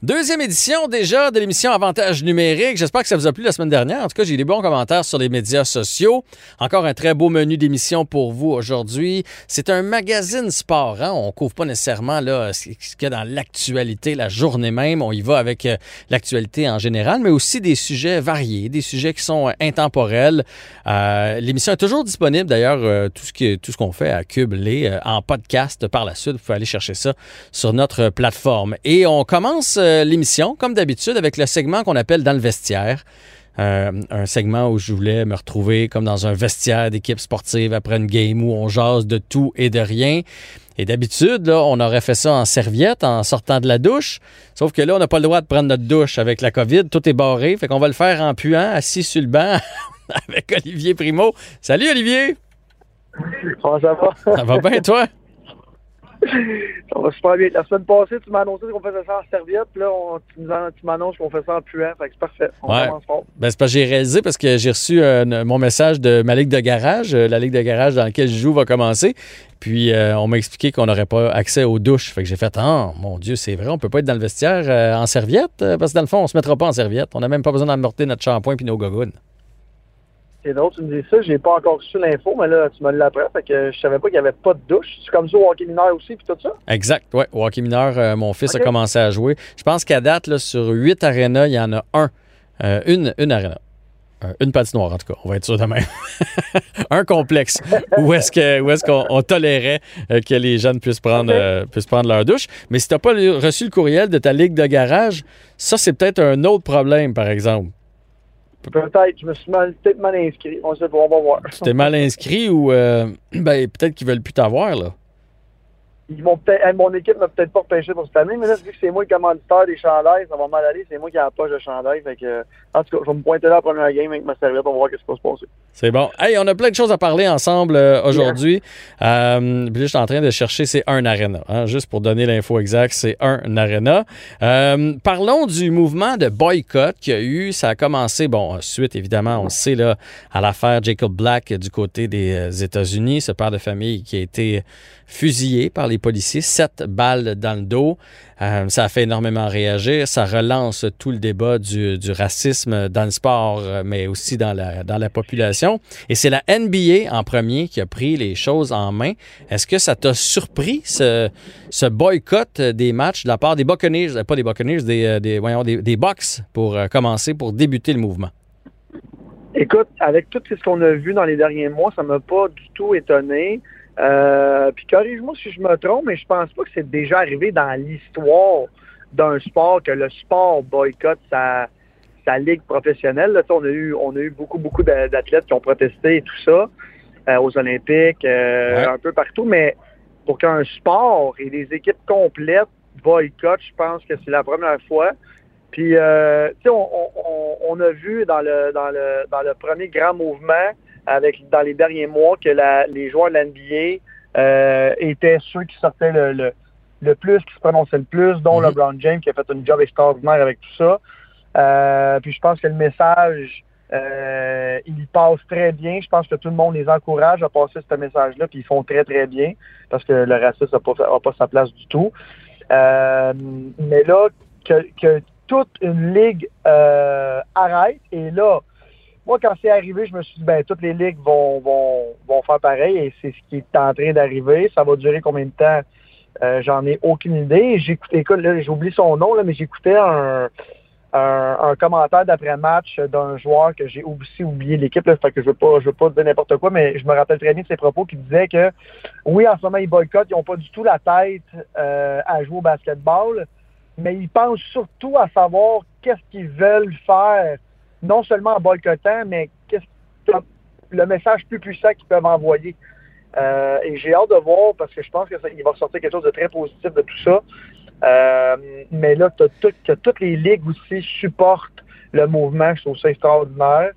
Deuxième édition déjà de l'émission Avantage numérique. J'espère que ça vous a plu la semaine dernière. En tout cas, j'ai eu des bons commentaires sur les médias sociaux. Encore un très beau menu d'émission pour vous aujourd'hui. C'est un magazine sport. Hein? On couvre pas nécessairement là, ce qu'il y a dans l'actualité, la journée même. On y va avec euh, l'actualité en général, mais aussi des sujets variés, des sujets qui sont euh, intemporels. Euh, l'émission est toujours disponible. D'ailleurs, tout ce qu'on fait à Cube en podcast par la suite. Vous pouvez aller chercher ça sur notre plateforme. Et on commence euh, l'émission, comme d'habitude, avec le segment qu'on appelle Dans le vestiaire. Euh, un segment où je voulais me retrouver comme dans un vestiaire d'équipe sportive après une game où on jase de tout et de rien. Et d'habitude, là, on aurait fait ça en serviette en sortant de la douche. Sauf que là, on n'a pas le droit de prendre notre douche avec la COVID. Tout est barré. Fait qu'on va le faire en puant, assis sur le banc avec Olivier Primo. Salut, Olivier! Comment ça va? Ça va bien, toi? Ça va super bien. La semaine passée, tu m'as annoncé qu'on faisait ça en serviette, puis là, on- tu m'annonces qu'on fait ça en puant. Fait que c'est parfait. On Ouais. commence fort. Ben, c'est parce que j'ai réalisé parce que j'ai reçu euh, mon message de ma ligue de garage. Euh, la ligue de garage dans laquelle je joue va commencer. Puis euh, on m'a expliqué qu'on n'aurait pas accès aux douches. Fait que j'ai fait Ah, mon Dieu, c'est vrai, on peut pas être dans le vestiaire en serviette. parce que dans le fond, on se mettra pas en serviette. On n'a même pas besoin d'amorter notre shampoing puis nos gogounes. C'est drôle, tu me dis ça. J'ai pas encore reçu l'info, mais là, tu me l'apprends. Fait que je savais pas qu'il y avait pas de douche. C'est comme ça au hockey mineur aussi, puis tout ça? Exact, ouais. Au hockey mineur, euh, mon fils a commencé à jouer. Je pense qu'à date, là, sur huit arénas, il y en a un. Euh, une, une aréna. Euh, une patinoire, en tout cas. On va être sûr de même. un complexe où est-ce que où est-ce qu'on on tolérait que les jeunes puissent prendre, euh, puissent prendre leur douche. Mais si tu n'as pas reçu le courriel de ta ligue de garage, ça, c'est peut-être un autre problème, par exemple. Peut-être. Je me suis mal- peut-être mal inscrit. On sait va voir. T'es mal inscrit ou euh, ben, peut-être qu'ils veulent plus t'avoir, là. Ils vont peut-être, mon équipe m'a peut-être pas repêché pour cette année, mais là, vu que c'est moi le commanditaire des chandails, ça va mal aller. C'est moi qui ai la poche de chandail. Fait que, en tout cas, je vais me pointer là la première game avec ma serviette. On va voir ce qui va se passer. C'est bon. Hey, on a plein de choses à parler ensemble euh, aujourd'hui. Euh, puis là, je suis en train de chercher, c'est un arena. hein, juste pour donner l'info exacte, c'est un arena. Euh, parlons du mouvement de boycott qu'il y a eu. Ça a commencé, bon, suite évidemment, on le sait, là, à l'affaire Jacob Black du côté des États-Unis, ce père de famille qui a été fusillé par les policiers, sept balles dans le dos. Euh, ça a fait énormément réagir. Ça relance tout le débat du, racisme dans le sport, euh, mais aussi dans la, population. Et c'est la NBA en premier qui a pris les choses en main. Est-ce que ça t'a surpris, ce, boycott des matchs de la part des Buccaneers, euh, pas des Buccaneers, des, des, pour commencer, pour débuter le mouvement? Écoute, avec tout ce qu'on a vu dans les derniers mois, ça m'a pas du tout étonné. Euh, puis corrige-moi si je me trompe, mais je pense pas que c'est déjà arrivé dans l'histoire d'un sport que le sport boycotte sa, sa ligue professionnelle. Là, on a eu on a eu beaucoup, beaucoup d'a- d'athlètes qui ont protesté et tout ça euh, aux Olympiques, euh, Ouais. un peu partout, mais pour qu'un sport et des équipes complètes boycottent, je pense que c'est la première fois. Puis, tu sais, on- on a vu dans le, dans, le, dans le premier grand mouvement, avec dans les derniers mois, que la- les joueurs de l'NBA euh, étaient ceux qui sortaient le, le, le plus, qui se prononçaient le plus, dont Mhm. LeBron James, qui a fait un job extraordinaire avec tout ça. Euh, puis je pense que le message, euh, il passe très bien. Je pense que tout le monde les encourage à passer ce message-là, puis ils font très, très bien, parce que le racisme n'a pas, pas sa place du tout. Euh, mais là, que, que toute une ligue arrête, et là, moi, quand c'est arrivé, je me suis dit, ben, toutes les ligues vont, vont, vont faire pareil, et c'est ce qui est en train d'arriver. Ça va durer combien de temps? Euh, J'en ai aucune idée. J'écoutais, écoute, là, j'ai oublié son nom, là, mais j'écoutais un, un, commentaire d'après-match d'un joueur que j'ai aussi oublié l'équipe, là, fait que je veux pas, je veux pas dire n'importe quoi, mais je me rappelle très bien de ses propos qui disait que oui, en ce moment, ils boycottent, ils n'ont pas du tout la tête euh, à jouer au basketball, mais ils pensent surtout à savoir qu'est-ce qu'ils veulent faire, non seulement en boycottant, mais le message plus puissant qu'ils peuvent envoyer. Euh, et j'ai hâte de voir parce que je pense qu'il va sortir quelque chose de très positif de tout ça. Euh, mais là, tu que toutes les ligues aussi supportent le mouvement. Je trouve ça extraordinaire.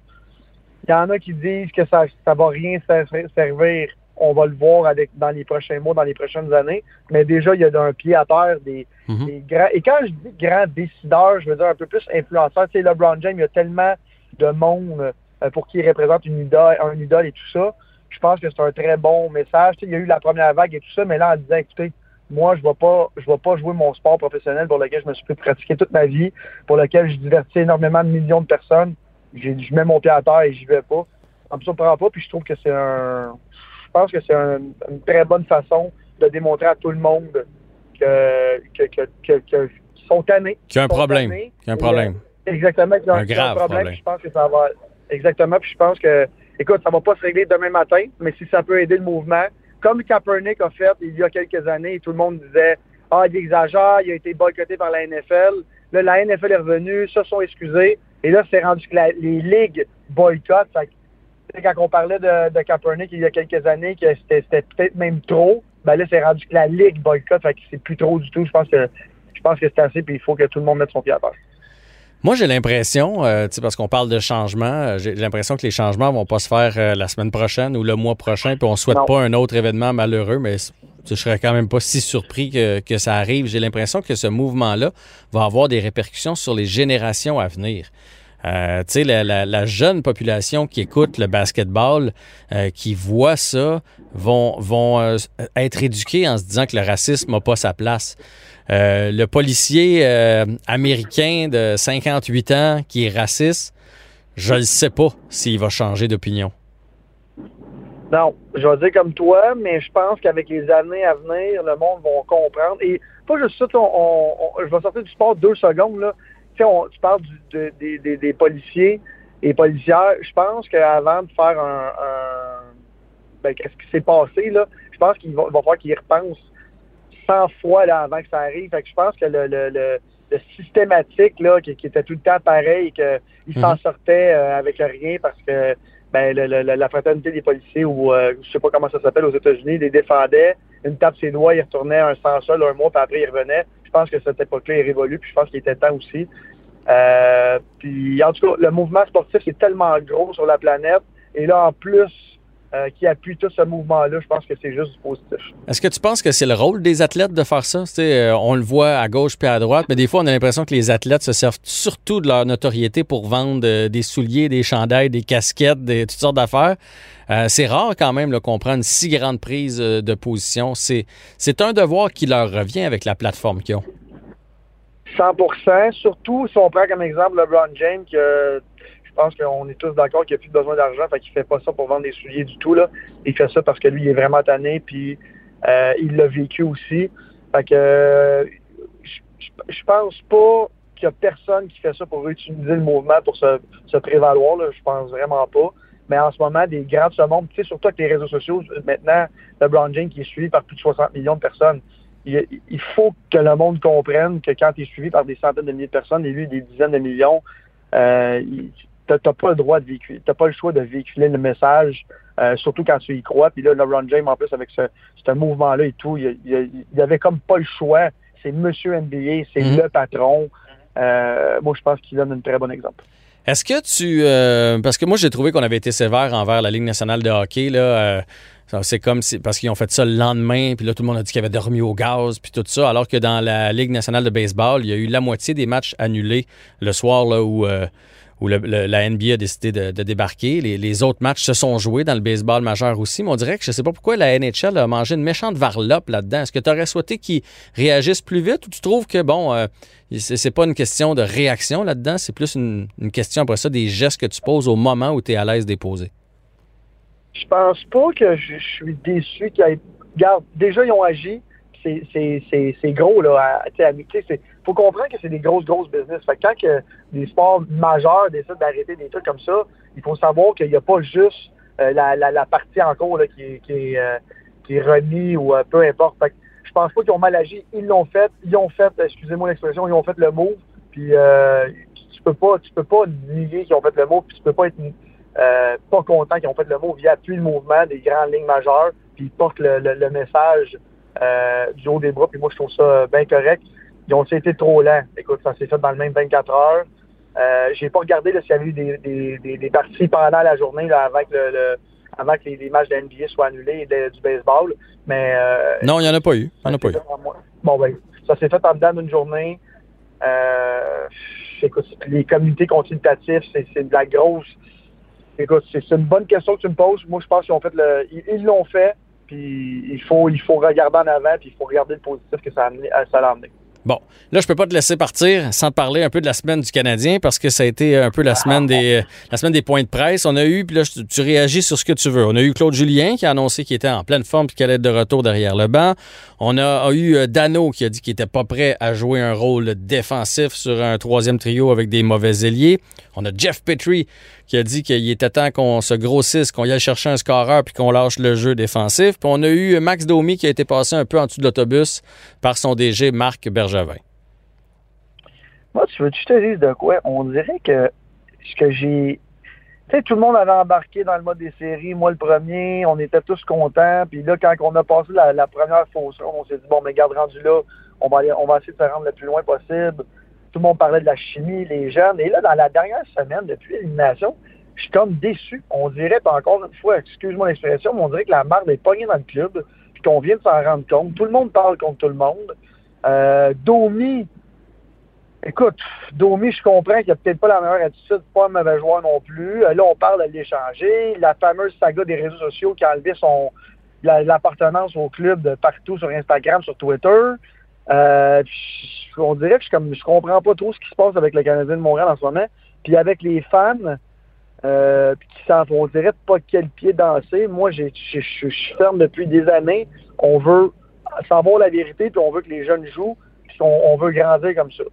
Il y en a qui disent que ça ne va rien servir. On va le voir avec, dans les prochains mois, dans les prochaines années. Mais déjà, il y a d'un pied à terre des, Mhm. des grands. Et quand je dis grands décideurs, je veux dire un peu plus influenceurs. Tu sais, LeBron James, il y a tellement de monde euh, pour qui il représente une idole, un idole et tout ça. Je pense que c'est un très bon message. Tu sais, il y a eu la première vague et tout ça, mais là, en disant, écoutez, moi, je ne vais pas, je vais pas jouer mon sport professionnel pour lequel je me suis fait pratiquer toute ma vie, pour lequel je divertis énormément de millions de personnes. Je mets mon pied à terre et j'y vais pas. Ça me surprend pas, puis je trouve que c'est un, pense que c'est un- une très bonne façon de démontrer à tout le monde que, que, que, que- que- qu'ils sont tannés. Qu'il y a un problème. tannés. Qu'il y a un problème. Exactement. qu'il y a Un grave problème. Je pense que ça va. Exactement. Puis je pense que, écoute, ça va pas se régler demain matin, mais si ça peut aider le mouvement, comme Kaepernick a fait il y a quelques années, tout le monde disait Ah, il exagère, il a été boycotté par la NFL. Là, la NFL est revenue, se sont excusés. Et là, c'est rendu que la- les ligues boycottent. Quand on parlait de, de Kaepernick il y a quelques années, que c'était peut-être même trop, ben là, c'est rendu que la ligue boycotte. Fait que c'est plus trop du tout. Je pense que je pense que c'est assez, puis il faut que tout le monde mette son pied à terre. Moi, j'ai l'impression, euh, parce qu'on parle de changement, euh, j'ai l'impression que les changements vont pas se faire euh, la semaine prochaine ou le mois prochain, puis on souhaite Non. pas un autre événement malheureux, mais je serais quand même pas si surpris que, que ça arrive. J'ai l'impression que ce mouvement-là va avoir des répercussions sur les générations à venir. Euh, tu sais, la, jeune population qui écoute le basketball, euh, qui voit ça, vont, vont euh, être éduqués en se disant que le racisme n'a pas sa place. Le policier américain de 58 ans qui est raciste, je ne sais pas s'il va changer d'opinion. Non, je vais dire comme toi, mais je pense qu'avec les années à venir, le monde va comprendre. Et pas juste ça, on- je vais sortir du sport deux secondes. Là. Tu, sais, on- tu parles du- de- des- des- des policiers et policières. Je pense qu'avant de faire un... un- ben, qu'est-ce qui s'est passé, là, je pense qu'il va, falloir qu'ils repensent 100 fois là, avant que ça arrive. Fait que je pense que le, le, le, le systématique là, qui, qui était tout le temps pareil, qu'il s'en Mhm. sortait euh, avec rien parce que ben, la fraternité des policiers ou euh, je sais pas comment ça s'appelle aux États-Unis, les défendait, une tape ses doigts, il retournait un sans sol un mois, puis après il revenait. Je pense que cette époque-là est révolue, puis je pense qu'il était temps aussi. Euh, puis en tout cas, le mouvement sportif est tellement gros sur la planète, et là en plus euh, qui appuie tout ce mouvement-là, je pense que c'est juste du positif. Est-ce que tu penses que c'est le rôle des athlètes de faire ça? Euh, on le voit à gauche puis à droite, mais des fois, on a l'impression que les athlètes se servent surtout de leur notoriété pour vendre euh, des souliers, des chandails, des casquettes, des, toutes sortes d'affaires. C'est rare quand même qu'on prenne une si grande prise de position. C'est, c'est un devoir qui leur revient avec la plateforme qu'ils ont. 100% surtout si on prend comme exemple LeBron James, que je pense qu'on est tous d'accord qu'il n'a plus besoin d'argent, fait qu'il fait pas ça pour vendre des souliers du tout. Là. Il fait ça parce que lui, il est vraiment tanné, puis euh, il l'a vécu aussi. Fait que euh, je, pense pas qu'il y a personne qui fait ça pour utiliser le mouvement pour se, se prévaloir. Là. Je pense vraiment pas. Mais en ce moment, des grands de ce monde, tu sais, surtout avec les réseaux sociaux, maintenant, LeBron James qui est suivi par plus de 60 millions de personnes, il, faut que le monde comprenne que quand tu es suivi par des centaines de milliers de personnes et lui des dizaines de millions, euh, t'as pas le droit de véhiculer, t'as pas le choix de véhiculer le message, euh, surtout quand tu y crois. Puis là, LeBron James, en plus, avec ce, ce mouvement-là et tout, il, il, il avait comme pas le choix. C'est Monsieur NBA, c'est Mhm. le patron. Euh, moi, je pense qu'il donne un très bon exemple. Est-ce que tu. euh, parce que moi, j'ai trouvé qu'on avait été sévère envers la Ligue nationale de hockey. Là, c'est comme si, parce qu'ils ont fait ça le lendemain, puis là, tout le monde a dit qu'ils avaient dormi au gaz, puis tout ça. Alors que dans la Ligue nationale de baseball, il y a eu la moitié des matchs annulés le soir là, où, où le- la NBA a décidé de, débarquer. Les, autres matchs se sont joués dans le baseball majeur aussi, mais on dirait que je sais pas pourquoi la NHL a mangé une méchante varlope là-dedans. Est-ce que tu aurais souhaité qu'ils réagissent plus vite ou tu trouves que, bon, euh, c'est pas une question de réaction là-dedans, c'est plus une, question après ça des gestes que tu poses au moment où tu es à l'aise poser? Je pense pas que je, suis déçu qu'il y ait... Regarde, déjà, ils ont agi. C'est, gros, là. à- à- c'est- faut comprendre que c'est des grosses, grosses business. Fait que quand que des sports majeurs décident d'arrêter des trucs comme ça, il faut savoir qu'il n'y a pas juste euh, la, la, la partie en cours là, qui, est- qui, euh, qui est remis ou euh, peu importe. Fait que je pense pas qu'ils ont mal agi. Ils l'ont fait. Ils ont fait, excusez-moi l'expression, ils ont fait le move. Puis euh, tu peux pas, tu peux pas nier qu'ils ont fait le move. Puis tu peux pas être euh, pas content qu'ils ont fait le move. Ils appuient le mouvement des grandes lignes majeures. Puis ils portent le, le- le message euh, du haut des bras. Puis moi, je trouve ça bien correct. Ils ont été trop lents. Écoute, ça s'est fait dans le même 24 heures. Euh, j'ai pas regardé s'il y avait eu des, des, des, des, parties pendant la journée là, avant que, le, le avant que les, les, matchs de NBA soient annulés et du baseball. Mais euh, Non, il n'y en a pas eu. Il y en a pas eu. Bon ben, ça s'est fait en dedans d'une journée. Euh, écoute, les communautés consultatives, c'est de la grosse. Écoute, c'est une bonne question que tu me poses. Moi, je pense qu'ils ont fait le. Ils l'ont fait, puis il faut, il faut regarder en avant, puis il faut regarder le positif que ça a, amené, ça a amené. Bon, là, je peux pas te laisser partir sans parler un peu de la semaine du Canadien parce que ça a été un peu la semaine des la semaine des points de presse. On a eu, puis là, tu réagis sur ce que tu veux. On a eu Claude Julien qui a annoncé qu'il était en pleine forme et qu'il allait être de retour derrière le banc. On a, eu euh, Dano qui a dit qu'il était pas prêt à jouer un rôle défensif sur un troisième trio avec des mauvais ailiers. On a Jeff Petrie qui a dit qu'il était temps qu'on se grossisse, qu'on y aille chercher un scoreur puis qu'on lâche le jeu défensif. Puis on a eu Max Domi qui a été passé un peu en dessous de l'autobus par son DG Marc Bergevin. Moi, tu veux je te dise de quoi? On dirait que ce que j'ai. Tu sais, tout le monde avait embarqué dans le mode des séries, moi le premier, on était tous contents. Puis là, quand on a passé la, première fausse on s'est dit, bon, mais garde rendu là, on va, on va essayer de se rendre le plus loin possible tout le monde parlait de la chimie, les jeunes. Et là, dans la dernière semaine, depuis l'élimination, je suis comme déçu. On dirait, encore une fois, excuse-moi l'expression, mais on dirait que la marde est pognée dans le club, puis qu'on vient de s'en rendre compte. Tout le monde parle contre tout le monde. Euh, Domi, écoute, Domi, je comprends qu'il n'a peut-être pas la meilleure attitude, pas un mauvais joueur non plus. Euh, là, on parle de l'échanger. La fameuse saga des réseaux sociaux qui a enlevé son l'appartenance au club de partout sur Instagram, sur Twitter. Euh, on dirait que je, comme, je comprends pas trop ce qui se passe avec le Canadien de Montréal en ce moment. Puis avec les fans, euh, qui on dirait pas quel pied danser. Moi, je suis ferme depuis des années. On veut savoir la vérité, puis on veut que les jeunes jouent, puis on, veut grandir comme ça.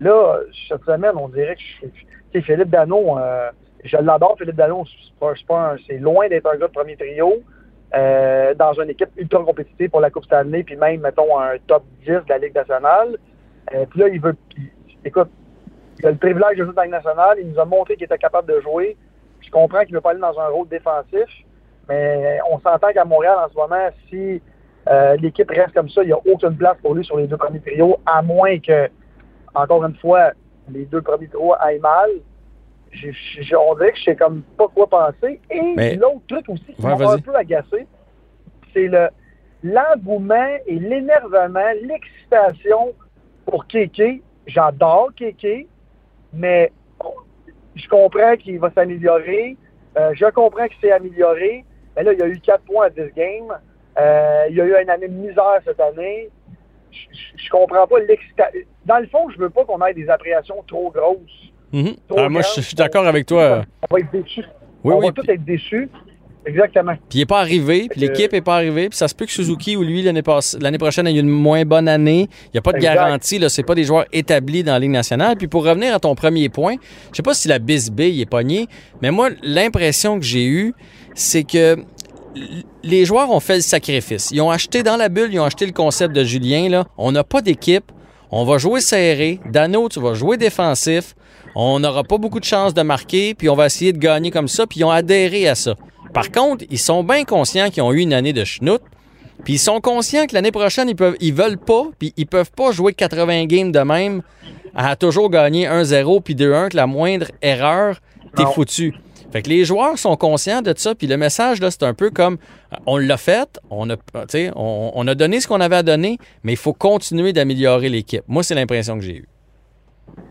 Là, cette semaine, on dirait que je, Philippe Dano, euh, je l'adore, Philippe Dano, c'est loin d'être un gars de premier trio. Euh, dans une équipe ultra compétitive pour la Coupe Stanley, puis même, mettons, un top 10 de la Ligue nationale. Euh, puis là, il veut. écoute, il a le privilège de jouer dans la Ligue nationale. Il nous a montré qu'il était capable de jouer. Je comprends qu'il veut pas aller dans un rôle défensif, mais on s'entend qu'à Montréal, en ce moment, si euh, l'équipe reste comme ça, il n'y a aucune place pour lui sur les deux premiers trios, à moins que, encore une fois, les deux premiers trios aillent mal on dirait que je sais comme pas quoi penser. Et l'autre truc aussi qui m'a un peu agacé, c'est le l'engouement et l'énervement, l'excitation pour Kéké. J'adore Kéké, mais je comprends qu'il va s'améliorer. Euh, je comprends qu'il s'est amélioré. Mais là, il y a eu 4 points à 10 games. Euh, il y a eu une année de misère cette année. Je, je comprends pas l'excitation. Dans le fond, je veux pas qu'on ait des appréhensions trop grosses Mhm. Ah, moi, je suis d'accord avec toi. On va être déçus. Oui, on va tous être déçus. Exactement. Puis il n'est pas arrivé, puis l'équipe n'est pas arrivée, puis ça se peut que Suzuki ou lui, l'année prochaine, ait une moins bonne année. Il n'y a pas de garantie, ce n'est pas des joueurs établis dans la Ligue nationale. Puis pour revenir à ton premier point, je sais pas si la bisbille est pognée, mais moi, l'impression que j'ai eue, c'est que les joueurs ont fait le sacrifice. Ils ont acheté dans la bulle, ils ont acheté le concept de Julien. Là. On n'a pas d'équipe. On va jouer serré. Dano, tu vas jouer défensif. On n'aura pas beaucoup de chances de marquer, puis on va essayer de gagner comme ça, puis ils ont adhéré à ça. Par contre, ils sont bien conscients qu'ils ont eu une année de schnout, puis ils sont conscients que l'année prochaine, ils peuvent, ils veulent pas, puis ils peuvent pas jouer 80 games de même à toujours gagner 1-0 puis 2-1, que la moindre erreur, t'es foutu. Fait que les joueurs sont conscients de ça, puis le message, là, c'est un peu comme on l'a fait, on a, on, on a donné ce qu'on avait à donner, mais il faut continuer d'améliorer l'équipe. Moi, c'est l'impression que j'ai eue.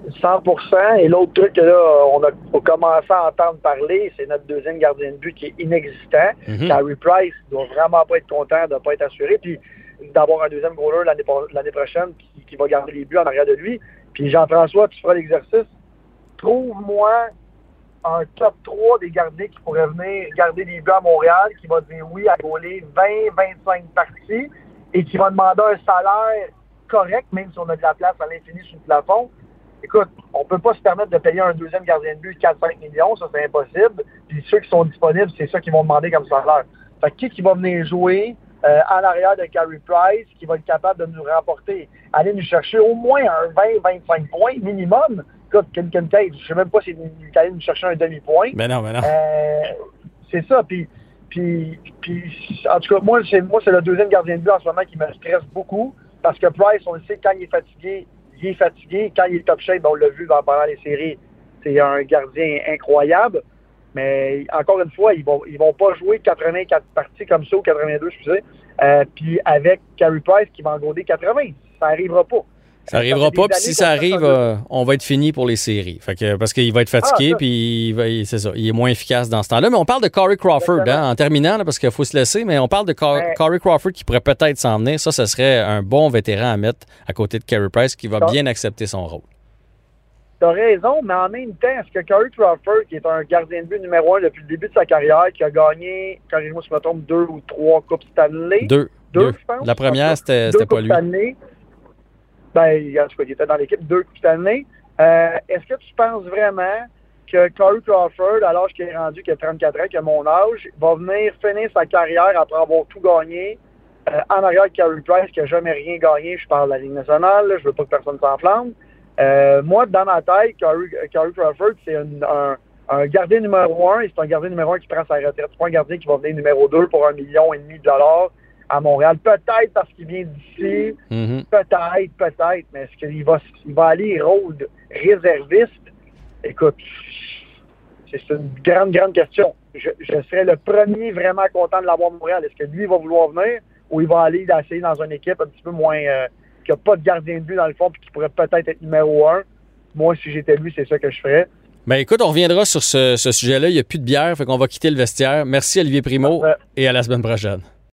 100% Et l'autre truc que là, on a, commencé à entendre parler, c'est notre deuxième gardien de but qui est inexistant. Mm Carey Price doit vraiment pas être content de ne pas être assuré. Puis d'avoir un deuxième goaler l'année prochaine qui, qui, va garder les buts en arrière de lui. Puis Jean-François, tu feras l'exercice. Trouve-moi un top 3 des gardiens qui pourraient venir garder les buts à Montréal, qui va dire oui à goaler 20-25 parties et qui va demander un salaire correct, même si on a de la place à l'infini sous le plafond écoute, on peut pas se permettre de payer un deuxième gardien de but 4-5 millions, ça c'est impossible. Puis ceux qui sont disponibles, c'est ça qu'ils vont demander comme salaire. Fait que qui qui va venir jouer euh, en arrière de Carey Price, qui va être capable de nous remporter, aller nous chercher au moins un 20-25 points minimum? Écoute, Ken Cage, je sais même pas s'il est allé nous chercher un demi-point. Mais non, mais non. Euh, c'est ça, puis, puis, puis, en tout cas, moi, c'est, moi, c'est le deuxième gardien de but en ce moment qui me stresse beaucoup, parce que Price, on le sait, quand il est fatigué, il est fatigué. Quand il est top shape, on l'a vu dans- pendant les séries, c'est un gardien incroyable. Mais encore une fois, ils vont, vont pas jouer 84 parties comme ça, ou 82, excusez. Euh, puis avec Carey Price qui va en goder 80. Ça arrivera pas. Ça arrivera pas, puis si ça arrive, euh, on va être fini pour les séries. Fait que, parce qu'il va être fatigué, Ah, puis il va- il- c'est ça, il est moins efficace dans ce temps-là. Mais on parle de Corey Crawford, hein, en terminant, là, parce qu'il faut se laisser, mais on parle de Cor- Ouais. Corey Crawford qui pourrait peut-être s'en venir. Ça, ce serait un bon vétéran à mettre à côté de Carey Price qui va bien accepter son rôle. T'as raison, mais en même temps, est-ce que Corey Crawford, qui est un gardien de but numéro un depuis le début de sa carrière, qui a gagné, corrigez-moi si je me trompe, deux ou trois Coupes Stanley, Deux. Deux, deux. je pense. La première, c'était pas lui. Stanley, ben, il était dans l'équipe deux Coupes Stanley. Euh, est-ce que tu penses vraiment que Corey Crawford, à l'âge qu'il est rendu, qui a 34 ans, qui a mon âge, va venir finir sa carrière après avoir tout gagné euh, en arrière de Carey Price, qui n'a jamais rien gagné, je parle de la Ligue nationale, là, je veux pas que personne s'enflamme. Euh, moi, dans ma tête, Corey, Corey Crawford, c'est un gardien numéro un, et c'est un gardien numéro un qui prend sa retraite. C'est pas un gardien qui va venir numéro deux pour un million et demi de dollars à Montréal. Peut-être parce qu'il vient d'ici, Mhm. peut-être, peut-être, mais est-ce qu'il va, il va aller rôle réserviste? Écoute, c'est une grande, grande question. Je, je serais le premier vraiment content de l'avoir à Montréal. Est-ce que lui va vouloir venir ou il va aller essayer dans une équipe un petit peu moins euh, qui n'a pas de gardien de but dans le fond puis qui pourrait peut-être être numéro un? Moi, si j'étais lui, c'est ça que je ferais. Ben écoute, on reviendra sur ce, ce sujet-là. Il n'y a plus de bière, fait qu'on va quitter le vestiaire. Merci Olivier Primo Parfait. et à la semaine prochaine.